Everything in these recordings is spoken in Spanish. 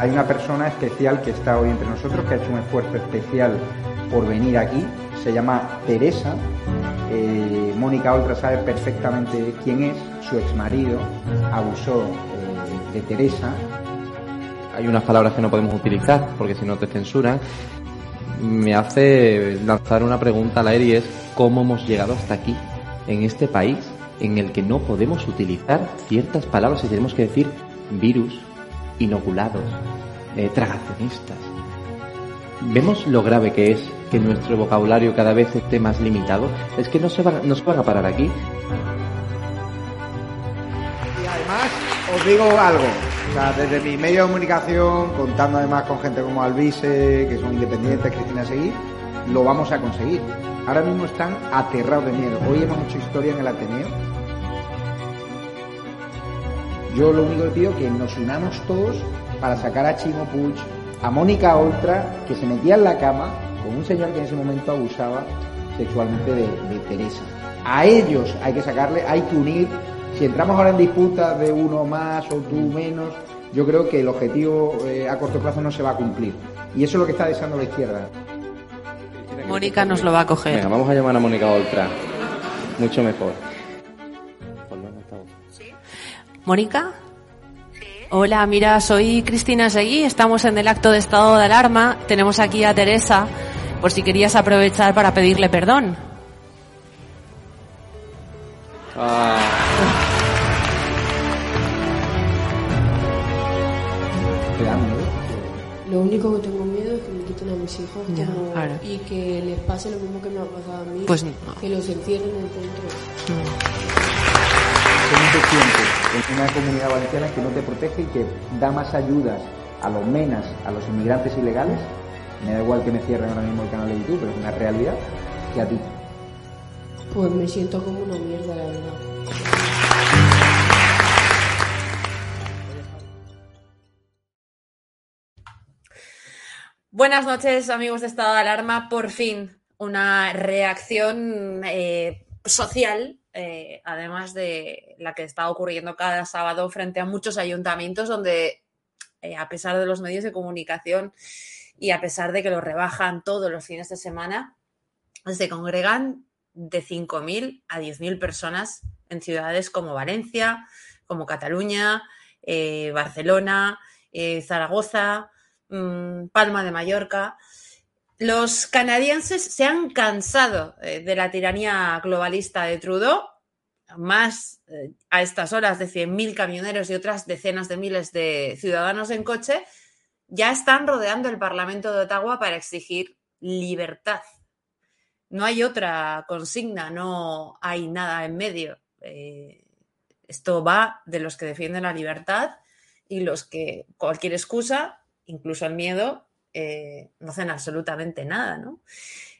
hay una persona especial que está hoy entre nosotros, que ha hecho un esfuerzo especial por venir aquí. Se llama Teresa. Eh, Mónica Oltra sabe perfectamente quién es. Su exmarido abusó eh, de Teresa. Hay unas palabras que no podemos utilizar porque si no te censuran. Me hace lanzar una pregunta al aire y es cómo hemos llegado hasta aquí, en este país, en el que no podemos utilizar ciertas palabras y tenemos que decir virus, inoculados, eh, tragacionistas. ¿Vemos lo grave que es que nuestro vocabulario cada vez esté más limitado? Es que no se van, no se van a parar aquí. Y además, os digo algo. O sea, desde mi medio de comunicación, contando además con gente como Alvise, que son independientes, Cristina Seguir, lo vamos a conseguir. Ahora mismo están aterrados de miedo. Hoy hemos hecho historia en el Ateneo. Yo lo único que pido es que nos unamos todos para sacar a Chimo Puig, a Mónica Oltra, que se metía en la cama con un señor que en ese momento abusaba sexualmente de, de Teresa. A ellos hay que sacarle, hay que unir. Si entramos ahora en disputas de uno más o tú menos, yo creo que el objetivo eh, a corto plazo no se va a cumplir. Y eso es lo que está deseando la izquierda. Mónica nos lo va a coger. Venga, vamos a llamar a Mónica Oltra. Mucho mejor. ¿Mónica? Hola, mira, soy Cristina Seguí, estamos en el acto de estado de alarma, tenemos aquí a Teresa, por si querías aprovechar para pedirle perdón. Ah. Lo único que tengo miedo es que me quiten a mis hijos Ya, como- y que les pase lo mismo que me ha pasado a mí. Pues no. Que los encierren dentro. ¿Cómo te sientes en una comunidad valenciana que no te protege y que da más ayudas a los menas, a los inmigrantes ilegales? Me da igual que me cierren ahora mismo el canal de YouTube, pero es una realidad que a ti. Pues me siento como una mierda, la verdad. Buenas noches, amigos de Estado de Alarma. Por fin, una reacción eh, social, eh, además de la que está ocurriendo cada sábado frente a muchos ayuntamientos donde, eh, a pesar de los medios de comunicación y a pesar de que lo rebajan todos los fines de semana, se congregan de 5.000 a 10.000 personas en ciudades como Valencia, como Cataluña, eh, Barcelona, Zaragoza, mm, Palma de Mallorca. Los canadienses se han cansado eh, de la tiranía globalista de Trudeau, más eh, a estas horas de 100.000 camioneros y otras decenas de miles de ciudadanos en coche, ya están rodeando el Parlamento de Ottawa para exigir libertad. No hay otra consigna, no hay nada en medio. Eh, esto va de los que defienden la libertad y los que cualquier excusa, incluso el miedo, eh, no hacen absolutamente nada. ¿no?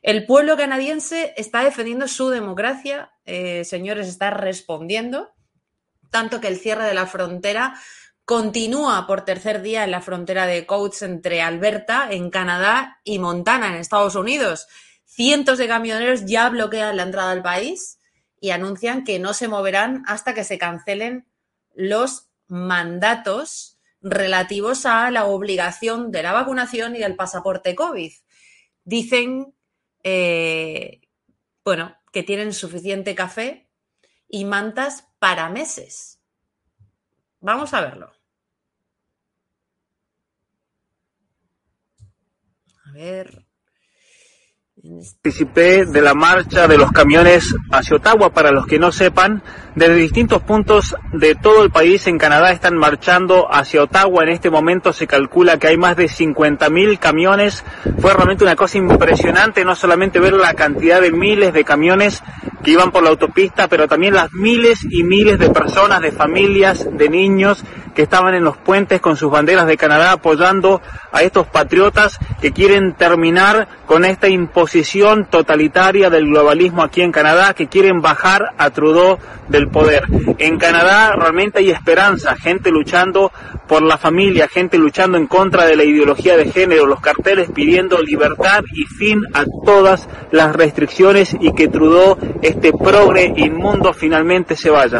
El pueblo canadiense está defendiendo su democracia, eh, señores, está respondiendo, tanto que el cierre de la frontera continúa por tercer día en la frontera de Coates entre Alberta, en Canadá, y Montana, en Estados Unidos. Cientos de camioneros ya bloquean la entrada al país y anuncian que no se moverán hasta que se cancelen los mandatos relativos a la obligación de la vacunación y del pasaporte COVID. Dicen, eh, bueno, que tienen suficiente café y mantas para meses. Vamos a verlo. A ver. Participé de la marcha de los camiones hacia Ottawa. Para los que no sepan, desde distintos puntos de todo el país en Canadá están marchando hacia Ottawa. En este momento se calcula que hay más de 50.000 camiones. Fue realmente una cosa impresionante, no solamente ver la cantidad de miles de camiones que iban por la autopista, pero también las miles y miles de personas, de familias, de niños que estaban en los puentes con sus banderas de Canadá apoyando a estos patriotas que quieren terminar con esta imposición totalitaria del globalismo aquí en Canadá, que quieren bajar a Trudeau del poder. En Canadá realmente hay esperanza, gente luchando por la familia, gente luchando en contra de la ideología de género, los carteles pidiendo libertad y fin a todas las restricciones y que Trudeau, este progre inmundo, finalmente se vaya.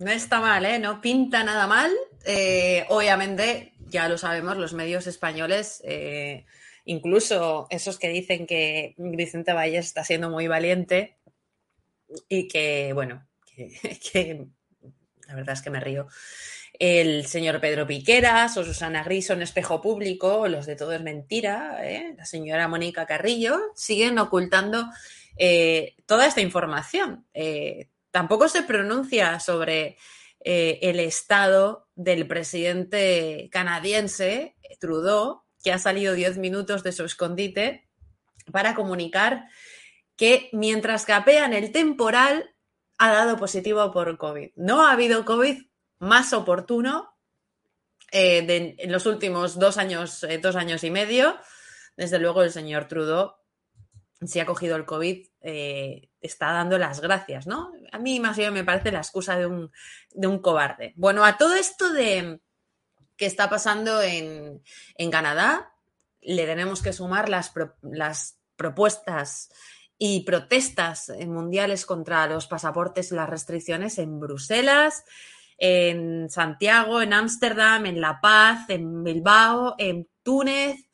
no está mal, ¿eh? No pinta nada mal. Eh, obviamente, ya lo sabemos, los medios españoles, eh, incluso esos que dicen que Vicente Valle está siendo muy valiente y que, bueno, que, la verdad es que me río. El señor Pedro Piqueras o Susana Gris son espejo público, los de todo es mentira, ¿eh? la señora Mónica Carrillo, siguen ocultando eh, toda esta información. Tampoco se pronuncia sobre eh, el estado del presidente canadiense, Trudeau, que ha salido 10 minutos de su escondite para comunicar que mientras capean el temporal ha dado positivo por COVID. No ha habido COVID más oportuno eh, en los últimos dos años, eh, dos años y medio. Desde luego el señor Trudeau, si ha cogido el COVID, eh, está dando las gracias, ¿no? A mí más bien me parece la excusa de un, de un cobarde. Bueno, a todo esto de que está pasando en, en Canadá, le tenemos que sumar las, las propuestas y protestas mundiales contra los pasaportes y las restricciones en Bruselas, en Santiago, en Ámsterdam, en La Paz, en Bilbao, en Túnez,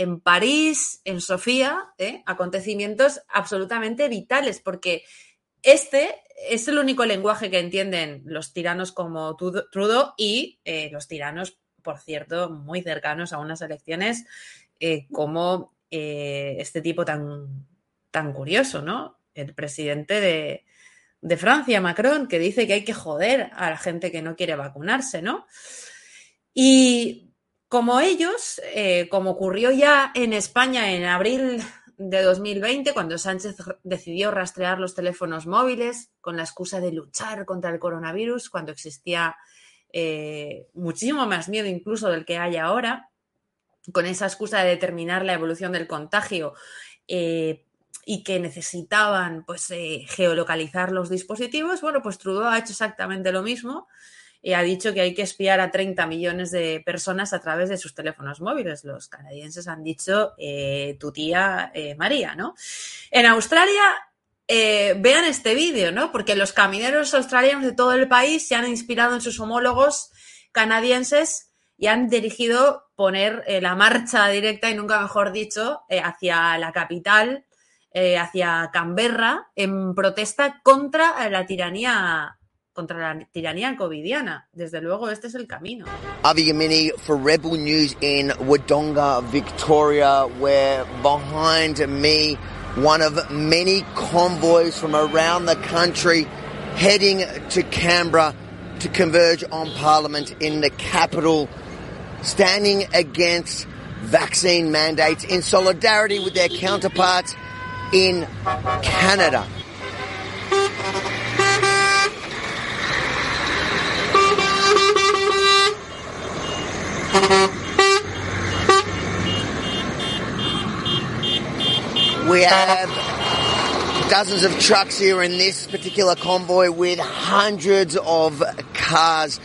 en París, en Sofía, ¿eh? acontecimientos absolutamente vitales, porque este es el único lenguaje que entienden los tiranos como Trudeau y eh, los tiranos, por cierto, muy cercanos a unas elecciones eh, como este tipo tan, tan curioso, ¿no? El presidente de, de Francia, Macron, que dice que hay que joder a la gente que no quiere vacunarse, ¿no? Y como ellos, eh, como ocurrió ya en España en abril de 2020, cuando Sánchez decidió rastrear los teléfonos móviles con la excusa de luchar contra el coronavirus, cuando existía eh, muchísimo más miedo incluso del que hay ahora, con esa excusa de determinar la evolución del contagio eh, y que necesitaban pues, geolocalizar los dispositivos, bueno, pues Trudeau ha hecho exactamente lo mismo y ha dicho que hay que espiar a 30 millones de personas a través de sus teléfonos móviles. Los canadienses han dicho eh, tu tía eh, María, ¿no? En Australia, eh, vean este vídeo, ¿no? Porque los camineros australianos de todo el país se han inspirado en sus homólogos canadienses y han dirigido poner eh, la marcha directa, y nunca mejor dicho, eh, hacia la capital, eh, hacia Canberra, en protesta contra la tiranía contra la tiranía covidiana. Desde luego, este es el camino. Avi Yamini for Rebel News in Wodonga, Victoria, where behind me, one of many convoys from around the country heading to Canberra to converge on Parliament in the capital, standing against vaccine mandates in solidarity with their counterparts in Canada. We have dozens of trucks here in this particular convoy with hundreds of cars.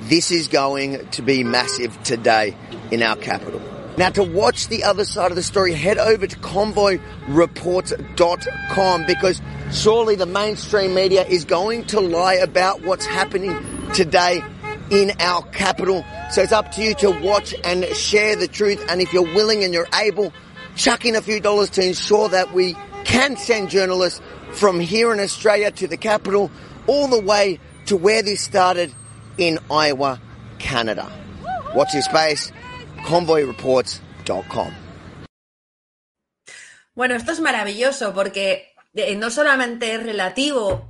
This is going to be massive today in our capital. Now to watch the other side of the story, head over to convoyreports.com because surely the mainstream media is going to lie about what's happening today in our capital. So it's up to you to watch and share the truth. And if you're willing and you're able, chuck in a few dollars to ensure that we can send journalists from here in Australia to the capital all the way to where this started in Iowa, Canada. Watch your space, convoyreports.com. Bueno, esto es maravilloso porque eh, no solamente es relativo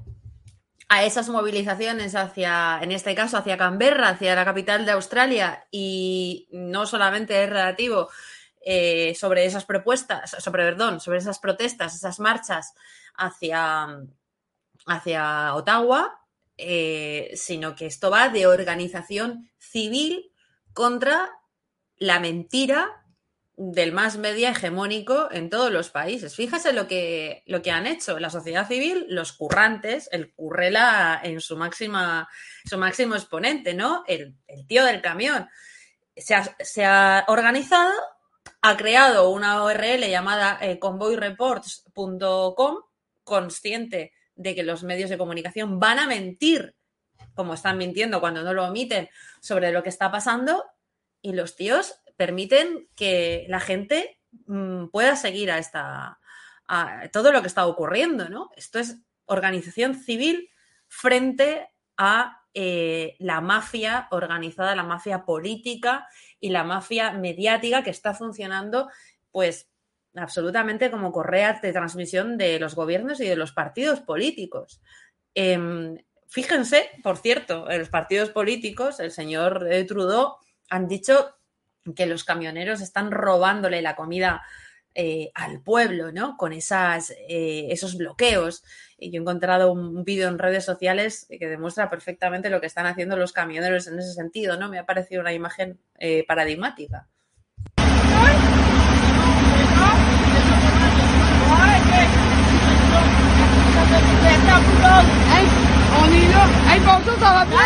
a esas movilizaciones hacia, en este caso, hacia Canberra, hacia la capital de Australia, y no solamente es relativo eh, sobre esas propuestas, sobre, perdón, sobre esas protestas, esas marchas hacia, hacia Ottawa, eh, sino que esto va de organización civil contra la mentira del más media hegemónico en todos los países. Fíjese lo que, lo que han hecho la sociedad civil, los currantes, el currela en su máxima, su máximo exponente, ¿no? El, el tío del camión. Se ha, se ha, organizado, ha creado una URL llamada eh, convoyreports.com, consciente de que los medios de comunicación van a mentir, como están mintiendo cuando no lo omiten, sobre lo que está pasando, y los tíos permiten que la gente mmm, pueda seguir a esta todo lo que está ocurriendo, ¿no? Esto es organización civil frente a eh, la mafia organizada, la mafia política y la mafia mediática que está funcionando, pues absolutamente como correas de transmisión de los gobiernos y de los partidos políticos. Eh, fíjense, por cierto, en los partidos políticos, el señor Trudeau han dicho que los camioneros están robándole la comida eh, al pueblo, ¿no? Con esas, eh, esos bloqueos. Y yo he encontrado un, vídeo en redes sociales que demuestra perfectamente lo que están haciendo los camioneros en ese sentido, ¿no? Me ha parecido una imagen eh, paradigmática. On est là. Hey, bonjour, ça va bien?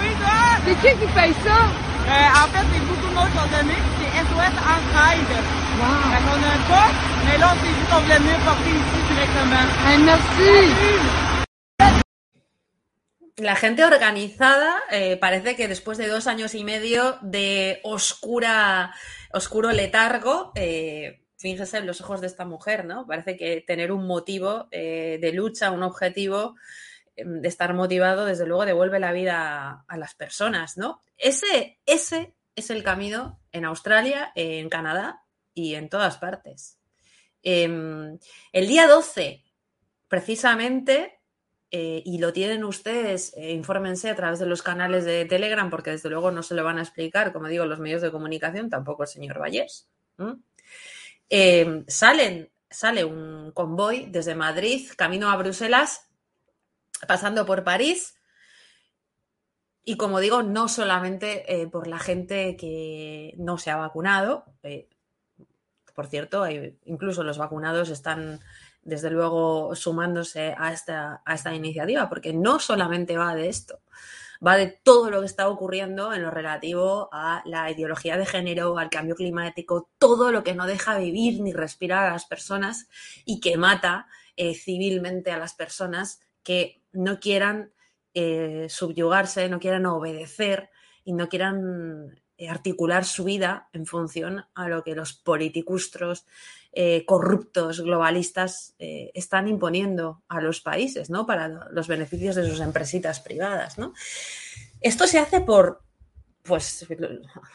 oui, toi? C'est qui qui paye ça? Euh, en fait, c'est beaucoup de monde qui ont donné, c'est SOS Entraide. Wow. Fait qu'on a un pas, mais là, on s'est dit qu'on voulait mieux porter ici directement. Hey, merci. La gente organizada eh, parece que después de dos años y medio de oscura, oscuro letargo, eh, fíjese en los ojos de esta mujer, ¿no? Parece que tener un motivo eh, de lucha, un objetivo, de estar motivado, desde luego devuelve la vida a, a las personas, ¿no? Ese, ese es el camino en Australia, en Canadá y en todas partes. Eh, el día 12, precisamente, eh, y lo tienen ustedes, eh, infórmense a través de los canales de Telegram, porque desde luego no se lo van a explicar, como digo, los medios de comunicación, tampoco el señor Vallés. ¿Mm? salen, sale un convoy desde Madrid, camino a Bruselas, pasando por París, y como digo, no solamente eh, por la gente que no se ha vacunado, eh, por cierto, incluso los vacunados están desde luego sumándose a esta, a esta iniciativa, porque no solamente va de esto, va de todo lo que está ocurriendo en lo relativo a la ideología de género, al cambio climático, todo lo que no deja vivir ni respirar a las personas y que mata eh, civilmente a las personas que no quieran eh, subyugarse, no quieran obedecer y no quieran eh, articular su vida en función a lo que los politicustros eh, corruptos, globalistas, eh, están imponiendo a los países, ¿no? Para los beneficios de sus empresitas privadas, ¿no? Esto se hace por, pues,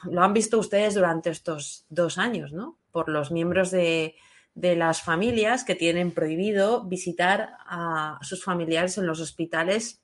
lo han visto ustedes durante estos dos años, ¿no? Por los miembros de, de las familias que tienen prohibido visitar a sus familiares en los hospitales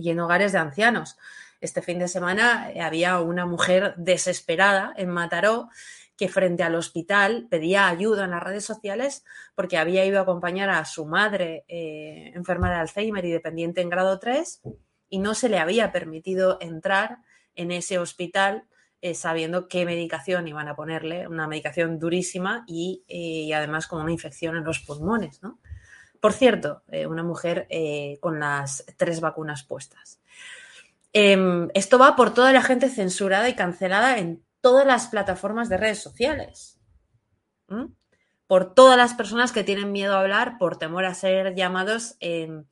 y en hogares de ancianos. Este fin de semana había una mujer desesperada en Mataró que frente al hospital pedía ayuda en las redes sociales porque había ido a acompañar a su madre eh, enferma de Alzheimer y dependiente en grado 3 y no se le había permitido entrar en ese hospital eh, sabiendo qué medicación iban a ponerle, una medicación durísima y, eh, y además con una infección en los pulmones. ¿no? Por cierto, eh, una mujer eh, con las tres vacunas puestas. Eh, esto va por toda la gente censurada y cancelada en todas las plataformas de redes sociales. ¿Mm? Por todas las personas que tienen miedo a hablar por temor a ser llamados eh,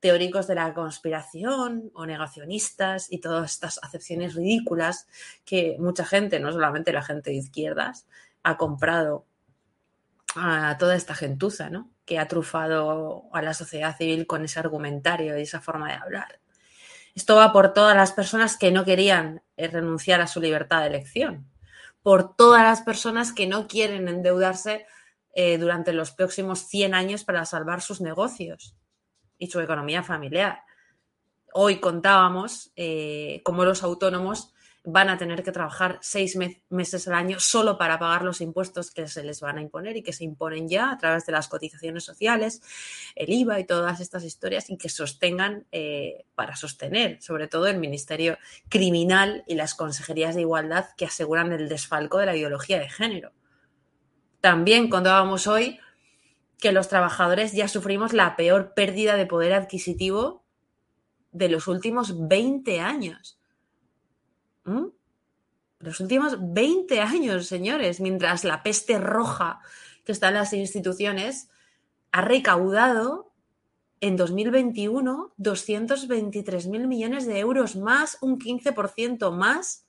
teóricos de la conspiración o negacionistas y todas estas acepciones ridículas que mucha gente, no solamente la gente de izquierdas, ha comprado a toda esta gentuza, ¿no? Que ha trufado a la sociedad civil con ese argumentario y esa forma de hablar. Esto va por todas las personas que no querían eh, renunciar a su libertad de elección, por todas las personas que no quieren endeudarse eh, durante los próximos 100 años para salvar sus negocios y su economía familiar. Hoy contábamos eh, cómo los autónomos van a tener que trabajar seis me meses al año solo para pagar los impuestos que se les van a imponer y que se imponen ya a través de las cotizaciones sociales, el IVA y todas estas historias y que sostengan eh, para sostener sobre todo el Ministerio Criminal y las consejerías de igualdad que aseguran el desfalco de la ideología de género. También contábamos hoy que los trabajadores ya sufrimos la peor pérdida de poder adquisitivo de los últimos 20 años. ¿Mm? Los últimos 20 años, señores, mientras la peste roja que está en las instituciones ha recaudado en 2021 223.000 millones de euros más, un 15% más,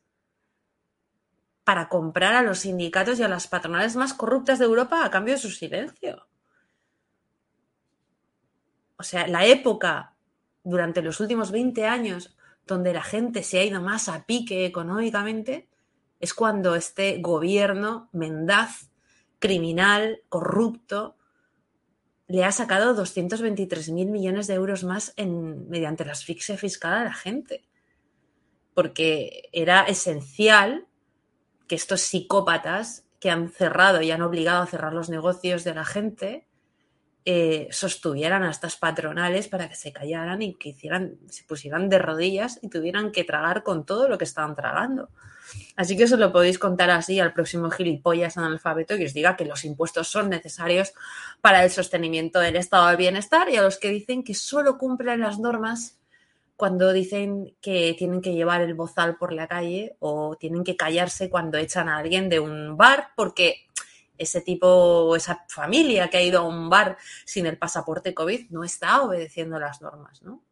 para comprar a los sindicatos y a las patronales más corruptas de Europa a cambio de su silencio. O sea, la época durante los últimos 20 años donde la gente se ha ido más a pique económicamente es cuando este gobierno mendaz, criminal, corrupto, le ha sacado 223.000 millones de euros más en, mediante la asfixia fiscal a la gente. Porque era esencial que estos psicópatas que han cerrado y han obligado a cerrar los negocios de la gente eh, sostuvieran a estas patronales para que se callaran y que hicieran, se pusieran de rodillas y tuvieran que tragar con todo lo que estaban tragando. Así que eso lo podéis contar así al próximo gilipollas analfabeto que os diga que los impuestos son necesarios para el sostenimiento del estado del bienestar y a los que dicen que solo cumplen las normas cuando dicen que tienen que llevar el bozal por la calle o tienen que callarse cuando echan a alguien de un bar porque ese tipo, esa familia que ha ido a un bar sin el pasaporte COVID no está obedeciendo las normas, ¿no?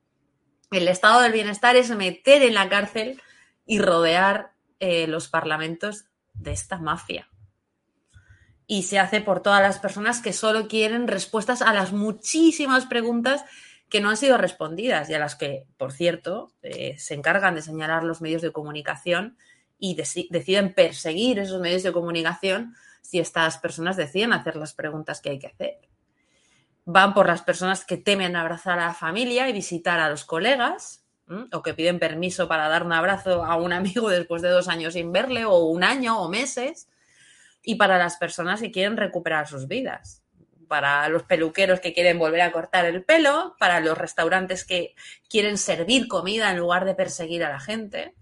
El estado del bienestar es meter en la cárcel y rodear eh, los parlamentos de esta mafia. Y se hace por todas las personas que solo quieren respuestas a las muchísimas preguntas que no han sido respondidas y a las que, por cierto, eh, se encargan de señalar los medios de comunicación y deciden perseguir esos medios de comunicación si estas personas deciden hacer las preguntas que hay que hacer. Van por las personas que temen abrazar a la familia y visitar a los colegas, o que piden permiso para dar un abrazo a un amigo después de dos años sin verle, o un año o meses, y para las personas que quieren recuperar sus vidas, para los peluqueros que quieren volver a cortar el pelo, para los restaurantes que quieren servir comida en lugar de perseguir a la gente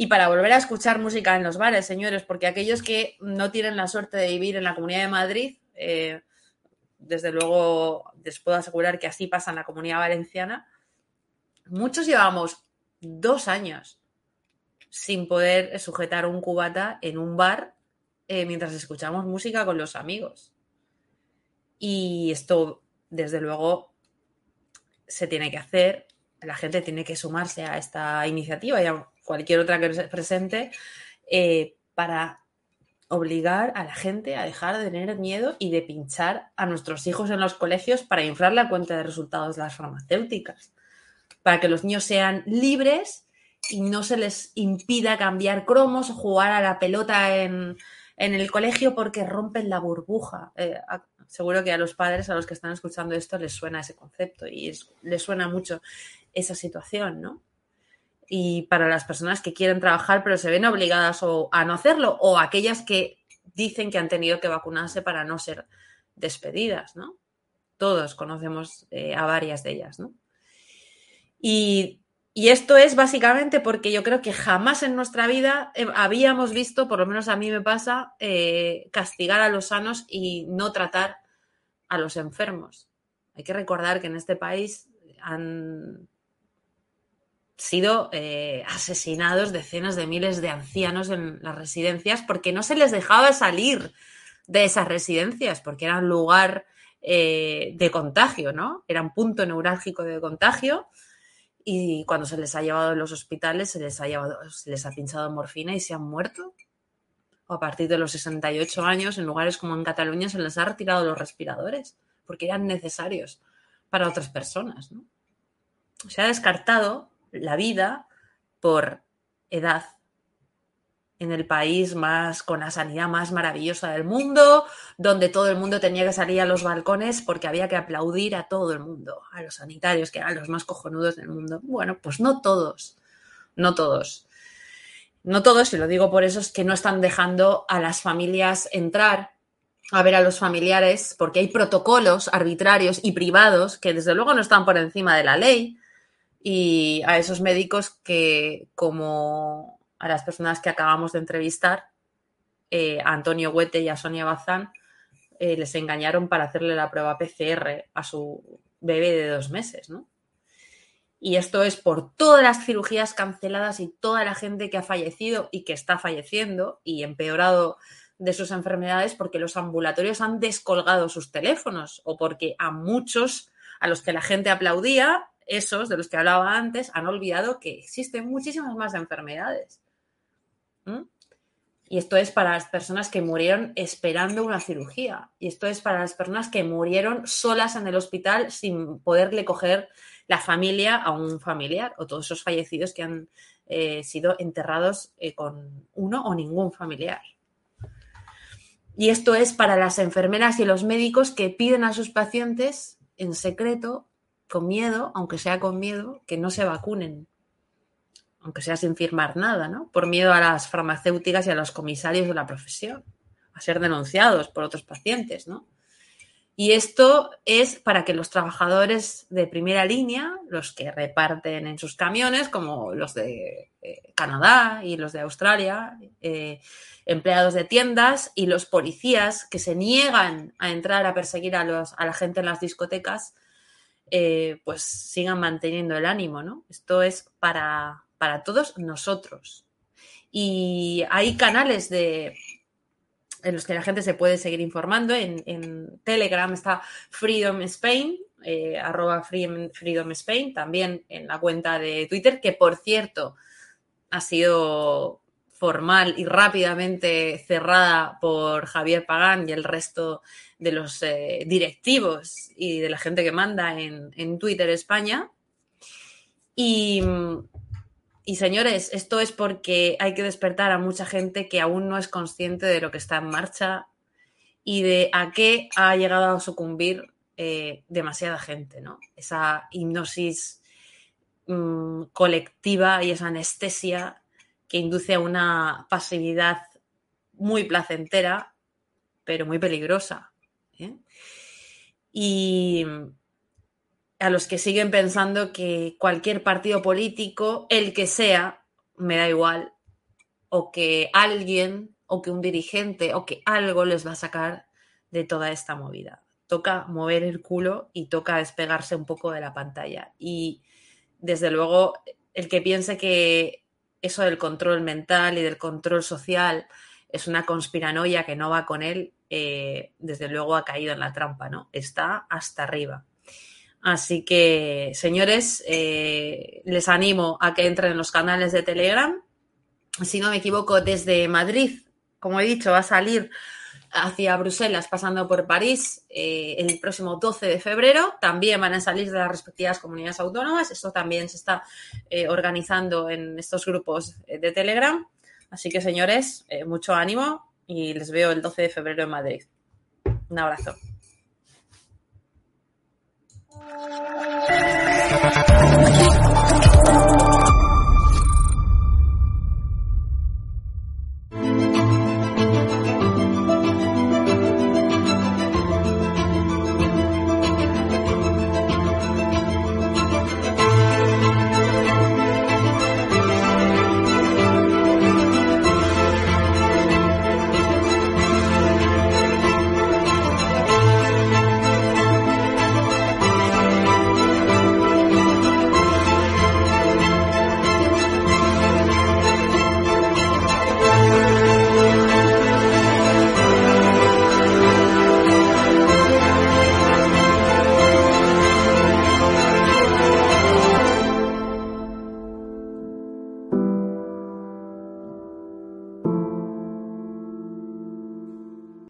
y para volver a escuchar música en los bares, señores, porque aquellos que no tienen la suerte de vivir en la Comunidad de Madrid, eh, desde luego les puedo asegurar que así pasa en la Comunidad Valenciana, muchos llevamos dos años sin poder sujetar un cubata en un bar eh, mientras escuchamos música con los amigos. Y esto, desde luego, se tiene que hacer, la gente tiene que sumarse a esta iniciativa cualquier otra que se presente, eh, para obligar a la gente a dejar de tener miedo y de pinchar a nuestros hijos en los colegios para inflar la cuenta de resultados de las farmacéuticas, para que los niños sean libres y no se les impida cambiar cromos o jugar a la pelota en, el colegio porque rompen la burbuja. Eh, seguro que a los padres, a los que están escuchando esto, les suena ese concepto y les suena mucho esa situación, ¿no? Y para las personas que quieren trabajar pero se ven obligadas o a no hacerlo o aquellas que dicen que han tenido que vacunarse para no ser despedidas, ¿no? Todos conocemos eh, a varias de ellas, ¿no? Y, esto es básicamente porque yo creo que jamás en nuestra vida eh, habíamos visto, por lo menos a mí me pasa, eh, castigar a los sanos y no tratar a los enfermos. Hay que recordar que en este país han sido eh, asesinados decenas de miles de ancianos en las residencias porque no se les dejaba salir de esas residencias, porque eran lugar eh, de contagio, ¿no? Era un punto neurálgico de contagio y cuando se les ha llevado a los hospitales se les ha, llevado, se les ha pinchado morfina y se han muerto. O a partir de los 68 años, en lugares como en Cataluña, se les ha retirado los respiradores porque eran necesarios para otras personas, ¿no? Se ha descartado la vida por edad en el país más con la sanidad más maravillosa del mundo, donde todo el mundo tenía que salir a los balcones porque había que aplaudir a todo el mundo, a los sanitarios que eran los más cojonudos del mundo. Bueno, pues no todos, no todos. No todos, y lo digo por eso, es que no están dejando a las familias entrar a ver a los familiares porque hay protocolos arbitrarios y privados que desde luego no están por encima de la ley, y a esos médicos que, como a las personas que acabamos de entrevistar, eh, a Antonio Huete y a Sonia Bazán, eh, les engañaron para hacerle la prueba PCR a su bebé de dos meses, ¿no? Y esto es por todas las cirugías canceladas y toda la gente que ha fallecido y que está falleciendo y empeorado de sus enfermedades porque los ambulatorios han descolgado sus teléfonos o porque a muchos a los que la gente aplaudía, esos de los que hablaba antes, han olvidado que existen muchísimas más enfermedades. Y esto es para las personas que murieron esperando una cirugía. Y esto es para las personas que murieron solas en el hospital sin poderle coger la familia a un familiar o todos esos fallecidos que han eh, sido enterrados eh, con uno o ningún familiar. Y esto es para las enfermeras y los médicos que piden a sus pacientes en secreto, con miedo, aunque sea con miedo, que no se vacunen aunque sea sin firmar nada, ¿no? Por miedo a las farmacéuticas y a los comisarios de la profesión, a ser denunciados por otros pacientes, ¿no? Y esto es para que los trabajadores de primera línea, los que reparten en sus camiones, como los de eh, Canadá y los de Australia, eh, empleados de tiendas y los policías que se niegan a entrar a perseguir a, los, a la gente en las discotecas, eh, pues sigan manteniendo el ánimo, ¿no? Esto es para, para todos nosotros. Y hay canales de, en los que la gente se puede seguir informando. En, Telegram está Freedom Spain, eh, arroba Freedom Spain, también en la cuenta de Twitter, que por cierto ha sido formal y rápidamente cerrada por Javier Pagán y el resto de los eh, directivos y de la gente que manda en, en Twitter España. Y y señores, esto es porque hay que despertar a mucha gente que aún no es consciente de lo que está en marcha y de a qué ha llegado a sucumbir eh, demasiada gente, ¿no? Esa hipnosis mm, colectiva y esa anestesia que induce a una pasividad muy placentera, pero muy peligrosa. ¿eh? Y, a los que siguen pensando que cualquier partido político, el que sea, me da igual, o que alguien, o que un dirigente, o que algo les va a sacar de toda esta movida. Toca mover el culo y toca despegarse un poco de la pantalla. Y desde luego, el que piense que eso del control mental y del control social es una conspiranoia que no va con él, eh, desde luego ha caído en la trampa, ¿no? Está hasta arriba. Así que, señores, eh, les animo a que entren en los canales de Telegram. Si no me equivoco, desde Madrid, como he dicho, va a salir hacia Bruselas pasando por París eh, el próximo 12 de febrero. También van a salir de las respectivas comunidades autónomas. Esto también se está eh, organizando en estos grupos de Telegram. Así que, señores, mucho ánimo y les veo el 12 de febrero en Madrid. Un abrazo.